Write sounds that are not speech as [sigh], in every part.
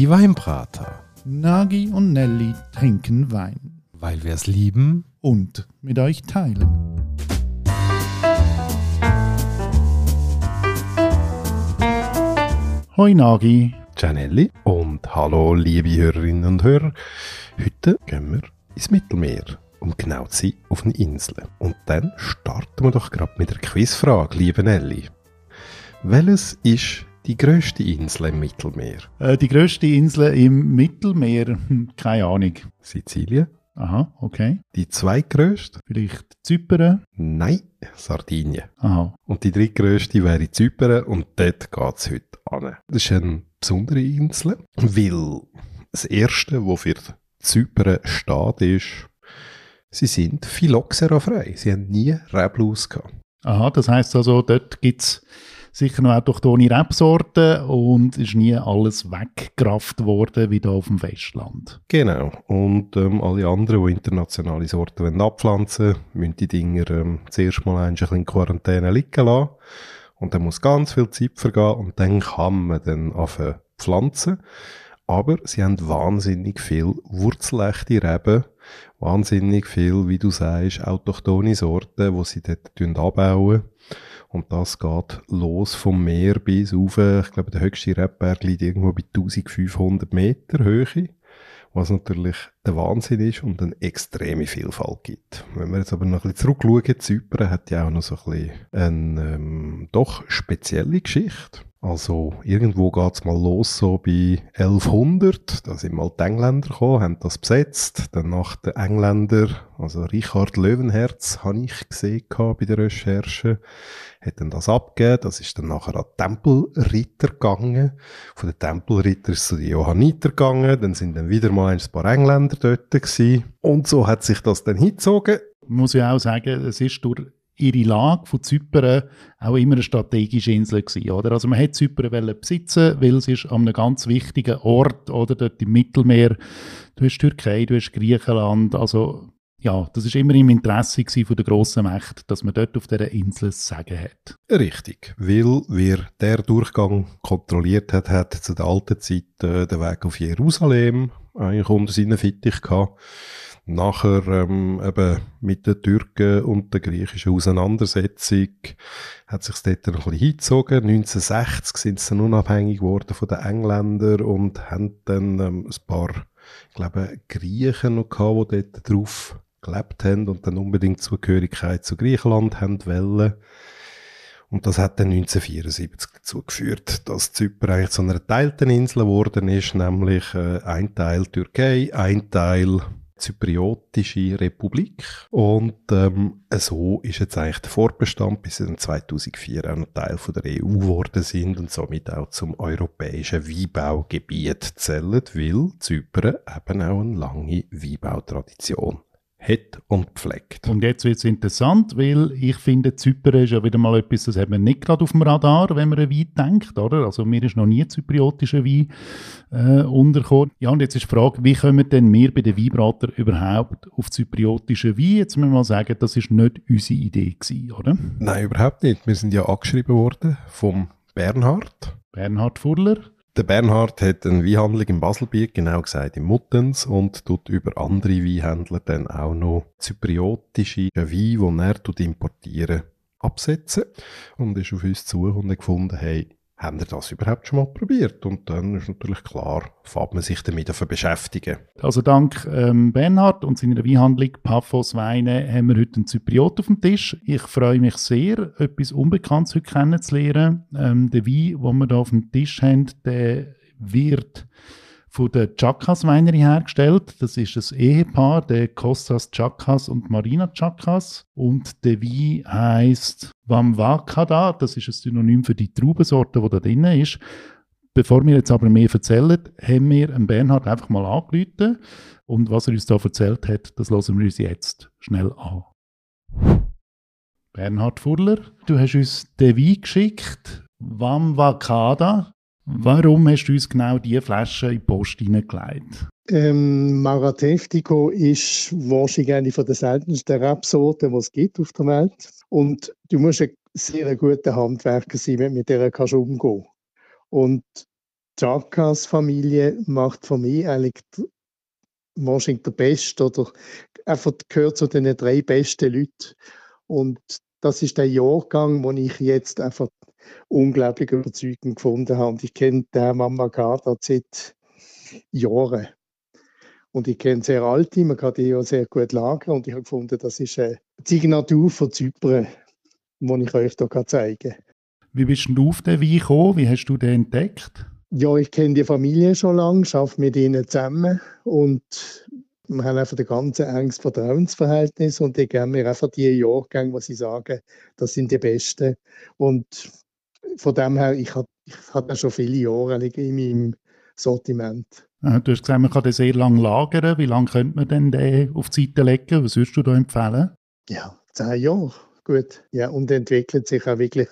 Die Weinbrater. Nagi und Nelly trinken Wein. Weil wir es lieben. Und mit euch teilen. Hoi Nagi. Gianelli. Und hallo liebe Hörerinnen und Hörer. Heute gehen wir ins Mittelmeer. Um genau zu sein, auf eine Insel. Und dann starten wir doch gerade mit der Quizfrage, liebe Nelly. Welches ist die grösste Insel im Mittelmeer? Äh, die grösste Insel im Mittelmeer? Hm, keine Ahnung. Sizilien? Aha, okay. Die zweitgrösste? Vielleicht Zypern? Nein, Sardinien. Aha. Und die drittgrösste wäre Zypern und dort geht es heute an. Das ist eine besondere Insel, weil das Erste, was für Zypern steht, ist, sie sind phylloxera-frei. Sie haben nie Reblaus gehabt. Aha, das heisst also, dort gibt es sicher noch autochtone Rebsorten und ist nie alles weggerafft worden wie hier auf dem Festland. Genau. Und ähm, alle anderen, die internationale Sorten wollen abpflanzen müssen die Dinger ähm, zuerst mal ein bisschen in Quarantäne liegen lassen. Und dann muss ganz viel Zeit vergehen und dann kann man dann anfangen pflanzen. Aber sie haben wahnsinnig viel wurzelechte Reben, wahnsinnig viel, wie du sagst, autochtone Sorten, die sie dort anbauen. Und das geht los vom Meer bis auf, ich glaube, der höchste Rebberg liegt irgendwo bei 1500 Meter Höhe. Was natürlich der Wahnsinn ist und eine extreme Vielfalt gibt. Wenn wir jetzt aber noch ein bisschen zurückschauen, Zypern hat ja auch noch so ein bisschen eine ähm, doch spezielle Geschichte. Also irgendwo geht's mal los, so bei 1100, da sind mal die Engländer gekommen, haben das besetzt. Dann nach den Engländer, also Richard Löwenherz, habe ich gesehen bei der Recherche, hat dann das abgegeben. Das ist dann nachher an Tempelritter gegangen. Von den Tempelritter ist zu den Johanniter gegangen. Dann sind dann wieder mal ein paar Engländer dort gewesen. Und so hat sich das dann hingezogen. Muss ich auch sagen, es ist durch ihre Lage von Zypern auch immer eine strategische Insel gewesen, oder? Also man hat Zypern besitzen, weil es ist an einem ganz wichtigen Ort, oder? Dort im Mittelmeer. Du hast Türkei, du hast Griechenland, also ja, das ist immer im Interesse von der grossen Mächte, dass man dort auf dieser Insel Sagen hat. Richtig, weil wer der Durchgang kontrolliert hat, hat zu der alten Zeit äh, den Weg auf Jerusalem eigentlich unter seinen Fittich gehabt nachher ähm, eben mit den Türken und der griechischen Auseinandersetzung hat sich dort ein bisschen hingezogen. 1960 sind sie dann unabhängig geworden von den Engländern und haben dann ähm, ein paar, glaube, Griechen noch gehabt, die dort drauf gelebt haben und dann unbedingt Zugehörigkeit zu Griechenland haben wollen. Und das hat dann 1974 dazu geführt, dass Zypern eigentlich zu einer teilten Insel geworden ist, nämlich äh, ein Teil Türkei, ein Teil Zypriotische Republik. Und ähm, so ist jetzt eigentlich der Fortbestand, bis sie dann 2004 auch noch Teil von der EU geworden sind und somit auch zum europäischen Weinbaugebiet zählen, weil Zypern eben auch eine lange Weinbautradition hat und pflegt. Und jetzt wird es interessant, weil ich finde, Zypern ist ja wieder mal etwas, das hat man nicht gerade auf dem Radar, wenn man an Wein denkt, oder? Also mir ist noch nie zypriotischer Wein äh, untergekommen. Ja, und jetzt ist die Frage, wie kommen denn wir bei den Weinbratern überhaupt auf zypriotische Wein? Jetzt müssen wir mal sagen, das ist nicht unsere Idee gewesen, oder? Nein, überhaupt nicht. Wir sind ja angeschrieben worden vom Bernhard. Bernhard Furler. Der Bernhard hat eine Weinhandlung in Baselbiet, genau gesagt in Muttens, und tut über andere Weinhändler dann auch noch zypriotische Weine, die er importieren, absetzen. Und ist auf uns zu und gefunden, hey, haben ihr das überhaupt schon mal probiert? Und dann ist natürlich klar, fängt man sich damit zu beschäftigen. Also dank ähm, Bernhard und seiner Weinhandlung Paphos Weine haben wir heute einen Zypriot auf dem Tisch. Ich freue mich sehr, etwas Unbekanntes heute kennenzulernen. Ähm, der Wein, den wir hier auf dem Tisch haben, der wird von der Chakas Weinery hergestellt. Das ist das Ehepaar, der Kostas Chakas und Marina Chakas. Und der Wein heisst Vamvakada. Das ist ein Synonym für die Traubensorte, die da drin ist. Bevor wir jetzt aber mehr erzählen, haben wir Bernhard einfach mal angerufen. Und was er uns da erzählt hat, das hören wir uns jetzt schnell an. Bernhard Furler, du hast uns den Wein geschickt. Vamvakada. Warum hast du uns genau diese Flasche in die Post hineingelegt? Ähm, Marateftico ist wahrscheinlich eine der seltensten Rebsorten, die es gibt auf der Welt. Und du musst ein sehr guter Handwerker sein, wenn du mit der kannst umgehen Und Chakas-Familie macht von mir eigentlich wahrscheinlich der Beste oder einfach gehört zu den drei besten Leuten. Und das ist der Jahrgang, wo ich jetzt einfach unglaublich überzeugend gefunden habe. Und ich kenne den Mama Gada seit Jahren. Und ich kenne sehr alte, man kann die ja sehr gut lagern. Und ich habe gefunden, das ist eine Signatur von Zypern, die ich euch hier zeigen kann. Wie bist du auf den Wein gekommen? Wie hast du den entdeckt? Ja, ich kenne die Familie schon lange, arbeite mit ihnen zusammen und wir haben einfach ein ganz enges Vertrauensverhältnis und ich geben mir einfach die Jahrgänge, was sie sagen, das sind die besten. Und von dem her, ich habe ich hab schon viele Jahre in meinem Sortiment. Du hast gesagt, man kann den sehr lange lagern. Wie lange könnte man denn den auf die Seite legen? Was würdest du da empfehlen? Ja, zehn Jahre. Gut. Ja, und entwickelt sich auch wirklich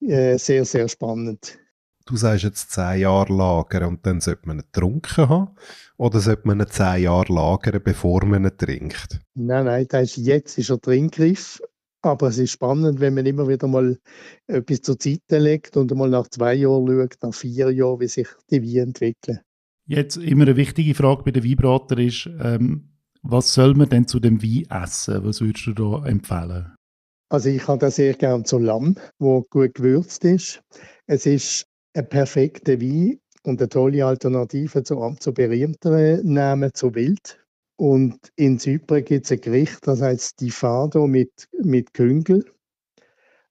äh, sehr, sehr spannend. Du sagst jetzt zehn Jahre lagern und dann sollte man ihn getrunken haben? Oder sollte man ihn zehn Jahre lagern, bevor man ihn trinkt? Nein, nein, das ist, jetzt ist er trinkreif. Aber es ist spannend, wenn man immer wieder mal etwas zur Seite legt und mal nach zwei Jahren schaut, nach vier Jahren, wie sich die Weine entwickeln. Jetzt immer eine wichtige Frage bei den Weinbrater ist, ähm, was soll man denn zu dem Wein essen? Was würdest du da empfehlen? Also ich habe das sehr gerne zu Lamm, wo gut gewürzt ist. Es ist ein perfekter Wein und eine tolle Alternative zu, zu berühmteren Namen, zu Wild. Und in Zypern gibt es ein Gericht, das heißt Stifado mit, mit Küngel,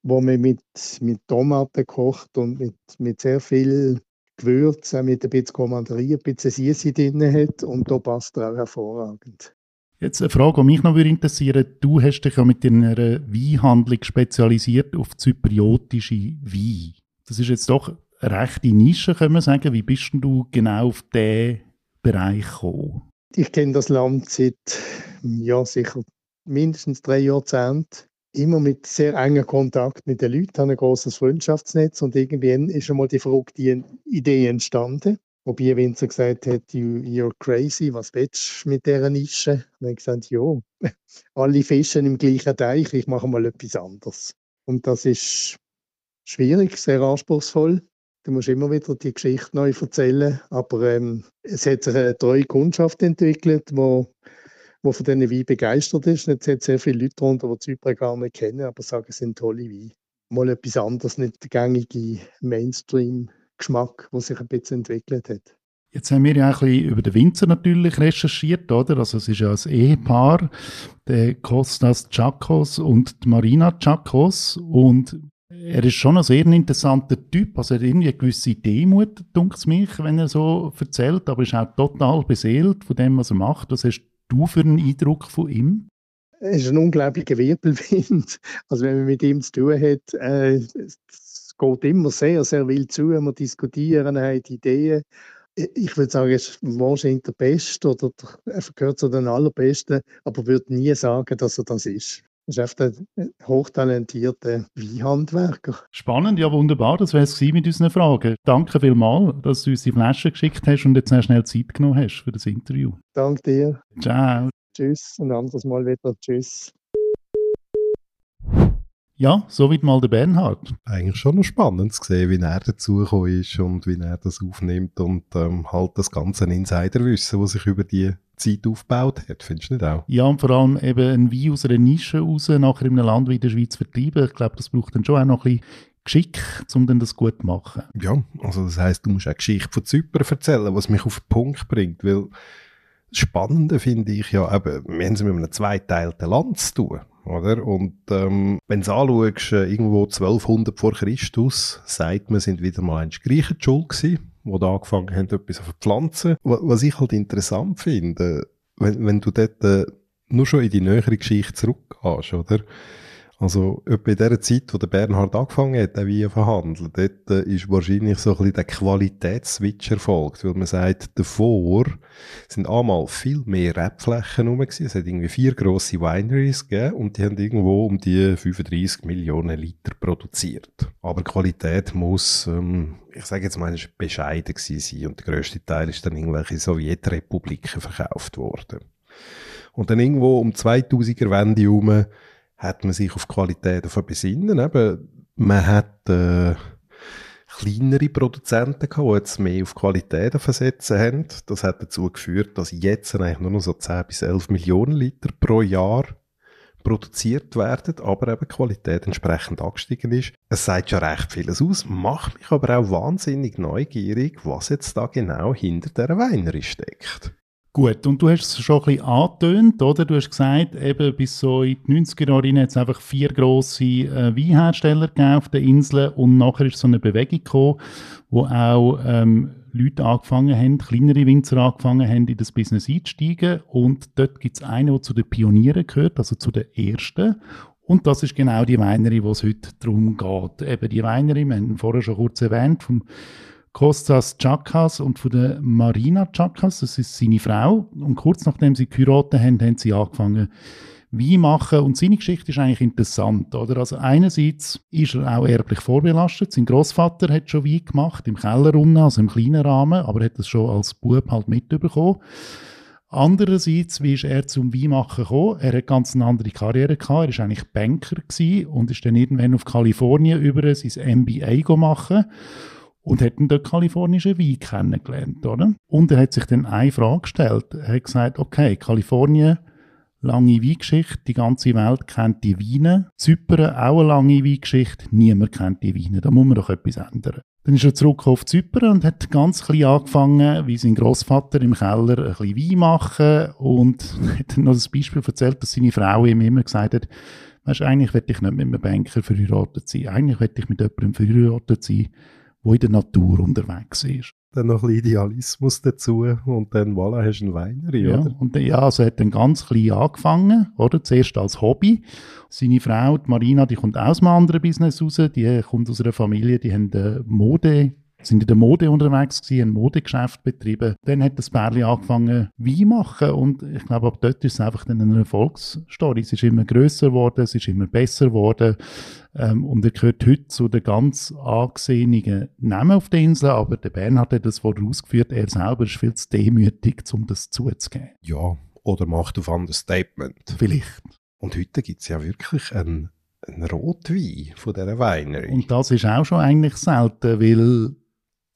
wo man mit, mit Tomaten kocht und mit, mit sehr viel Gewürz, mit ein bisschen Kommanderie, ein bisschen Süße drin hat. Und da passt er auch hervorragend. Jetzt eine Frage, die mich noch interessieren würde. Du hast dich ja mit deiner Weinhandlung spezialisiert auf zypriotische Weine. Das ist jetzt doch rechte Nische, können wir sagen. Wie bist du genau auf diesen Bereich gekommen? Ich kenne das Land seit ja, sicher mindestens drei Jahrzehnten. Immer mit sehr engem Kontakt mit den Leuten, habe ein großes Freundschaftsnetz und irgendwann ist einmal die verrückte Idee entstanden. Wobei Winzer gesagt hat, you, you're crazy, was willst du mit dieser Nische? Und ich gesagt, ja, [laughs] alle Fischen im gleichen Teich, ich mache mal etwas anderes. Und das ist schwierig, sehr anspruchsvoll. Du musst immer wieder die Geschichte neu erzählen. Aber ähm, es hat sich eine treue Kundschaft entwickelt, wo, wo von diesen Wein begeistert ist. Und jetzt hat sehr viele Leute darunter, die Zypern gar nicht kennen, aber sagen, es sind tolle Weine. Mal etwas anderes, nicht der gängige Mainstream-Geschmack, der sich ein bisschen entwickelt hat. Jetzt haben wir ja ein bisschen über den Winzer natürlich recherchiert, oder? Also es ist ja ein Ehepaar, der Kostas Chakos und Marina Chakos. Und er ist schon ein sehr interessanter Typ. Also er hat irgendwie eine gewisse Demut, dunkt mich, wenn er so erzählt, aber ist auch total beseelt von dem, was er macht. Was hast du für einen Eindruck von ihm? Er ist ein unglaublicher Wirbelwind. Also wenn man mit ihm zu tun hat, äh, es geht immer sehr, sehr wild zu. Wir diskutieren, haben Ideen. Ich würde sagen, er ist wahrscheinlich der Beste oder er gehört zu den Allerbesten, aber würde nie sagen, dass er das ist ist einfach ein hochtalentierter Weinhandwerker. Spannend, ja wunderbar. Das wäre es mit unseren Fragen. Danke vielmals, dass du uns die Flasche geschickt hast und jetzt schnell Zeit genommen hast für das Interview. Danke dir. Ciao. Tschüss, ein anderes Mal wieder. Tschüss. Ja, soweit mal der Bernhard. Eigentlich schon noch spannend zu sehen, wie er dazugekommen ist und wie er das aufnimmt und ähm, halt das ganze Insiderwissen, was sich über die Zeit aufgebaut hat. Findest du nicht auch? Ja, und vor allem eben ein Wein aus einer Nische raus, nachher in einem Land wie der Schweiz vertreiben. Ich glaube, das braucht dann schon auch noch ein bisschen Geschick, um dann das gut zu machen. Ja, also das heisst, du musst auch Geschichte von Zypern erzählen, was mich auf den Punkt bringt, weil das Spannende finde ich ja eben, wir haben es mit einem zweiteilten Land zu tun. Oder? Und ähm, wenn du anschaust, äh, irgendwo 1200 vor Christus, sagt man, sind wieder mal ein Griechen schuld gewesen, die da angefangen haben, etwas zu pflanzen. Was ich halt interessant finde, wenn, wenn du dort äh, nur schon in die nähere Geschichte zurückgehst, oder? Also, etwa in der Zeit, wo der Bernhard angefangen hat, wie er verhandelt, dort äh, ist wahrscheinlich so ein bisschen der Qualitätsswitch erfolgt, weil man sagt, davor sind einmal viel mehr Rebflächen rum gewesen. Es hat irgendwie vier grosse Wineries gegeben und die haben irgendwo um die 35 Millionen Liter produziert. Aber Qualität muss, ähm, ich sage jetzt mal, bescheiden gewesen sein und der grösste Teil ist dann irgendwelche Sowjetrepubliken verkauft worden. Und dann irgendwo um 2000er Wende herum hat man sich auf Qualität besinnen. Eben, man hat äh, kleinere Produzenten gehabt, die jetzt mehr auf Qualität versetzen haben. Das hat dazu geführt, dass jetzt eigentlich nur noch so 10 bis 11 Millionen Liter pro Jahr produziert werden, aber eben die Qualität entsprechend angestiegen ist. Es sagt schon recht vieles aus, macht mich aber auch wahnsinnig neugierig, was jetzt da genau hinter der Weinerie steckt. Gut, und du hast es schon ein bisschen angetönt, oder? Du hast gesagt, eben bis so in die 90er Jahre hat es einfach vier grosse äh, Weinhersteller auf den Inseln und nachher ist so eine Bewegung gekommen, wo auch ähm, Leute angefangen haben, kleinere Winzer angefangen haben, in das Business einzusteigen und dort gibt es einen, der zu den Pionieren gehört, also zu den Ersten und das ist genau die Weinerie, wo es heute darum geht. Eben die Weinerie, wir haben vorher schon kurz erwähnt, vom Kostas Chakas und von der Marina Chakas, das ist seine Frau. Und kurz nachdem sie geheiratet haben, haben sie angefangen, Wein machen. Und seine Geschichte ist eigentlich interessant. Oder? Also einerseits ist er auch erblich vorbelastet. Sein Großvater hat schon Wein gemacht, im Keller unten, also im kleinen Rahmen, aber hat das schon als Bub halt mitbekommen. Andererseits, wie ist er zum Weinmachen gekommen? Er hat ganz eine andere Karriere gehabt. Er war eigentlich Banker und ist dann irgendwann auf Kalifornien über sein MBA machen und hat dann dort kalifornischen Wein kennengelernt, oder? Und er hat sich dann eine Frage gestellt. Er hat gesagt, okay, Kalifornien, lange Weingeschichte, die ganze Welt kennt die Weine. Zypern, auch eine lange Weingeschichte, niemand kennt die Weine. Da muss man doch etwas ändern. Dann ist er zurück auf Zypern und hat ganz klein angefangen, wie sein Großvater im Keller ein bisschen Wein machen und [laughs] hat dann noch das Beispiel erzählt, dass seine Frau ihm immer gesagt hat, weißt, eigentlich will ich nicht mit einem Banker verheiratet sein, eigentlich will ich mit jemandem verheiratet sein, der in der Natur unterwegs ist. Dann noch ein bisschen Idealismus dazu und dann voilà, hast du einen Weinery, ja, oder? Und ja, also hat dann ganz klein angefangen, oder? Zuerst als Hobby. Seine Frau, die Marina, die kommt aus einem anderen Business raus, die kommt aus einer Familie, die haben eine Mode sind in der Mode unterwegs gewesen, ein Modegeschäft betrieben. Dann hat das Bärli angefangen Wein machen und ich glaube, ab dort ist es einfach dann eine Erfolgsstory. Es ist immer größer geworden, es ist immer besser geworden ähm, und er gehört heute zu den ganz angesehenen Namen auf der Insel, aber der Bernhard hat das vorher ausgeführt, er selber ist viel zu demütig, um das zuzugeben. Ja, oder macht auf Understatement. Vielleicht. Und heute gibt es ja wirklich einen, einen Rotwein von dieser Weinerie. Und das ist auch schon eigentlich selten, weil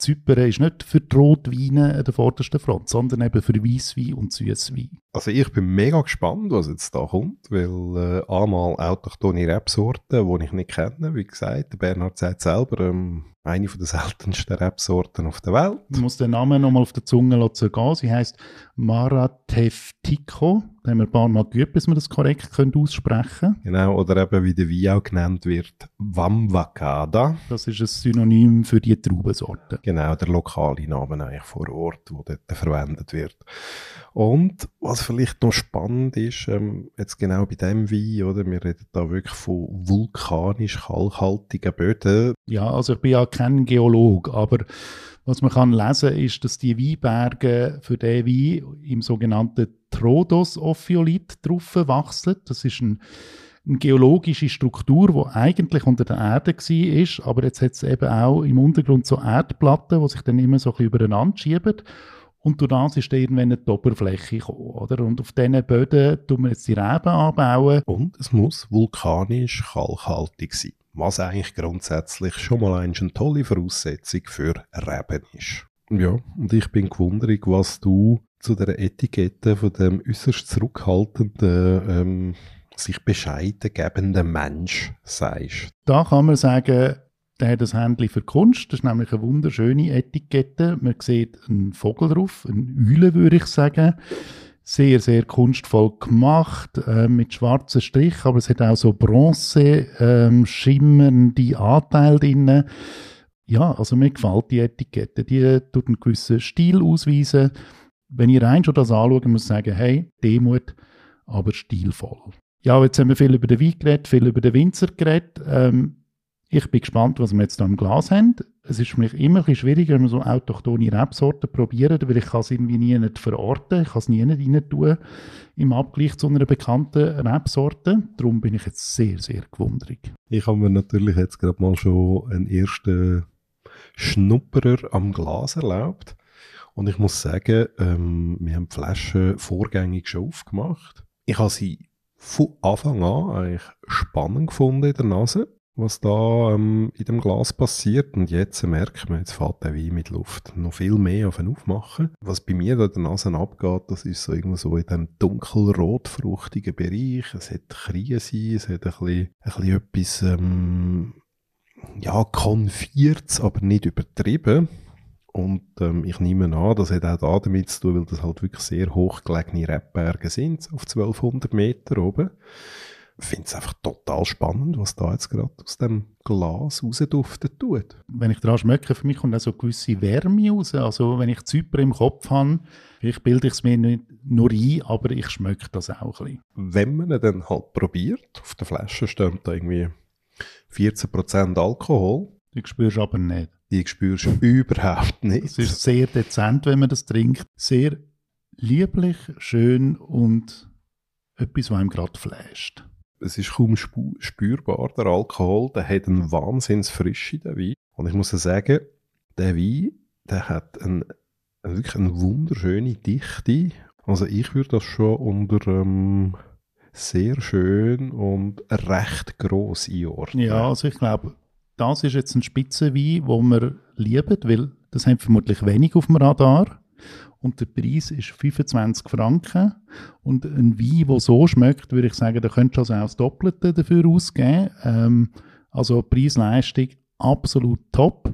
Zypern ist nicht für die Rotweine an der vordersten Front, sondern eben für Weisswein und Süßwein. Also ich bin mega gespannt, was jetzt da kommt, weil äh, einmal autochtone Rebsorten, die ich nicht kenne, wie gesagt, der Bernhard sagt selber, ähm, eine von der seltensten Rebsorten auf der Welt. Man muss den Namen nochmal auf der Zunge zergehen. Sie heißt Marateftico. Da haben wir ein paar Mal geübt, bis wir das korrekt können aussprechen können. Genau, oder eben wie der Wein auch genannt wird, Wamwakada. Das ist ein Synonym für die Traubensorte. Genau, der lokale Name eigentlich vor Ort, wo dort verwendet wird. Und was vielleicht noch spannend ist, ähm, jetzt genau bei dem Wein, oder, wir reden da wirklich von vulkanisch kalkhaltigen Böden. Ja, also ich bin ja kein Geologe, aber was man kann lesen ist, dass die Weinberge für den Wein im sogenannten Trodos-Ophiolit drauf wachsen. Das ist ein, eine geologische Struktur, die eigentlich unter der Erde war, aber jetzt hat es eben auch im Untergrund so Erdplatten, die sich dann immer so ein bisschen übereinander schieben. Und durch das ist dann irgendwann die Oberfläche gekommen, oder? Und auf diesen Böden tun wir jetzt die Reben anbauen. Und es muss vulkanisch kalkhaltig sein. Was eigentlich grundsätzlich schon mal eine tolle Voraussetzung für Reben ist. Ja, und ich bin gewundert, was du zu der Etikette von dem äußerst zurückhaltenden, ähm, sich bescheiden gebenden Mensch sagst. Da kann man sagen, der hat ein Händchen für Kunst. Das ist nämlich eine wunderschöne Etikette. Man sieht einen Vogel drauf, eine Eule würde ich sagen. Sehr, sehr kunstvoll gemacht, äh, mit schwarzen Strichen, aber es hat auch so bronze, ähm, schimmernde Anteile drin. Ja, also mir gefällt die Etikette. Die tut einen gewissen Stil ausweisen. Wenn ihr rein schon das anschaut, muss ich sagen, hey, Demut, aber stilvoll. Ja, jetzt haben wir viel über den Wein geredet, viel über den Winzer geredet. Ähm, ich bin gespannt, was wir jetzt da im Glas haben. Es ist für mich immer ein bisschen schwieriger, wenn wir so autochtone Rebsorten probieren, weil ich es irgendwie nie nicht verorten, ich kann es nie nicht rein tun im Abgleich zu einer bekannten Rebsorte. Darum bin ich jetzt sehr, sehr gewundert. Ich habe mir natürlich jetzt gerade mal schon einen ersten Schnupperer am Glas erlaubt. Und ich muss sagen, ähm, wir haben die Flasche vorgängig schon aufgemacht. Ich habe sie von Anfang an eigentlich spannend gefunden in der Nase. Was da ähm, in dem Glas passiert. Und jetzt merkt man, jetzt fährt der Wein mit Luft noch viel mehr auf ihn aufmachen. Was bei mir da der Nase abgeht, das ist so irgendwo so in dem dunkelrotfruchtigen Bereich. Es hat Krise, es hat ein bisschen, ein bisschen etwas, ähm, ja, konfiert's, aber nicht übertrieben. Und ähm, ich nehme an, das hat auch damit zu tun, weil das halt wirklich sehr hochgelegene Rebberge sind, auf 1200 Meter oben. Ich finde es einfach total spannend, was da jetzt gerade aus dem Glas rausduftet tut. Wenn ich daran schmecke, für mich kommt auch so eine gewisse Wärme raus. Also wenn ich Zyper im Kopf habe, vielleicht bilde ich es mir nicht nur ein, aber ich schmecke das auch ein bisschen. Wenn man ihn dann halt probiert, auf der Flasche steht da irgendwie 14% Alkohol. Die spürst du aber nicht. Die spürst du überhaupt nicht. Es ist sehr dezent, wenn man das trinkt. Sehr lieblich, schön und etwas, was einem gerade flasht. Es ist kaum spürbar, der Alkohol. Der hat einen Wahnsinnsfrische, der Wein. Und ich muss sagen, der Wein, der hat ein, wirklich eine wunderschöne Dichte. Also ich würde das schon unter ähm, sehr schön und recht gross einordnen. Ja, also ich glaube, das ist jetzt ein Spitzenwein, wo wir lieben, weil das haben vermutlich wenig auf dem Radar. Und der Preis ist 25 Franken. Und ein Wein, der so schmeckt, würde ich sagen, da könntest du also auch das Doppelte dafür ausgeben. Ähm, also Preis-Leistung absolut top.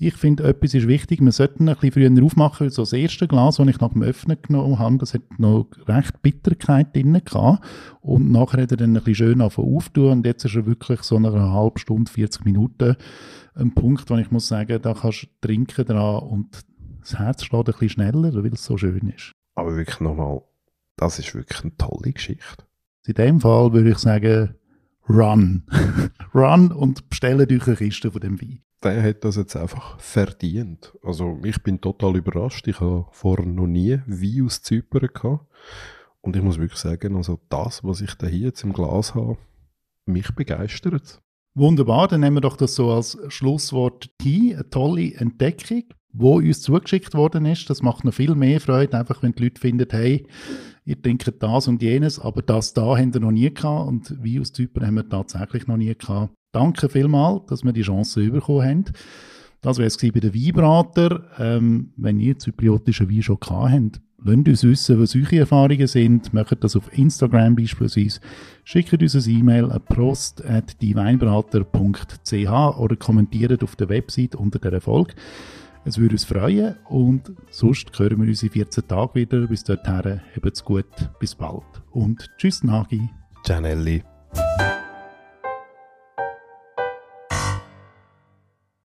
Ich finde, etwas ist wichtig, wir sollten ein bisschen früher aufmachen, weil so das erste Glas, das ich nach dem Öffnen genommen habe, das hat noch recht Bitterkeit drin gehabt. Und nachher hat er dann ein bisschen schön auftun und jetzt ist er wirklich so nach einer halben Stunde, 40 Minuten ein Punkt, wo ich muss sagen, da kannst du trinken dran und das Herz schlägt ein bisschen schneller, weil es so schön ist. Aber wirklich nochmal, das ist wirklich eine tolle Geschichte. In dem Fall würde ich sagen, run. [laughs] run und bestellt euch eine Kiste von dem Wein der hat das jetzt einfach verdient. Also ich bin total überrascht. Ich habe vorher noch nie Wein aus Zypern gehabt. Und ich muss wirklich sagen, also das, was ich da hier jetzt im Glas habe, mich begeistert. Wunderbar, dann nehmen wir doch das so als Schlusswort hin. Eine tolle Entdeckung, wo uns zugeschickt worden ist. Das macht noch viel mehr Freude, einfach wenn die Leute finden, hey, ihr trinkt das und jenes, aber das da haben wir noch nie gehabt und Wein aus Zypern haben wir tatsächlich noch nie gehabt. Danke vielmals, dass wir die Chance bekommen haben. Das wäre es bei den Weinbrater. Ähm, wenn ihr zypriotischen Wein schon gehabt habt, lasst uns wissen, was eure Erfahrungen sind. Macht das auf Instagram beispielsweise. Schickt uns ein E-Mail an prost.dieweinbrater.ch oder kommentiert auf der Website unter der Erfolg. Es würde uns freuen und sonst hören wir uns in 14 Tagen wieder. Bis dorthin, habt's gut, bis bald und tschüss Nagi. Gianelli.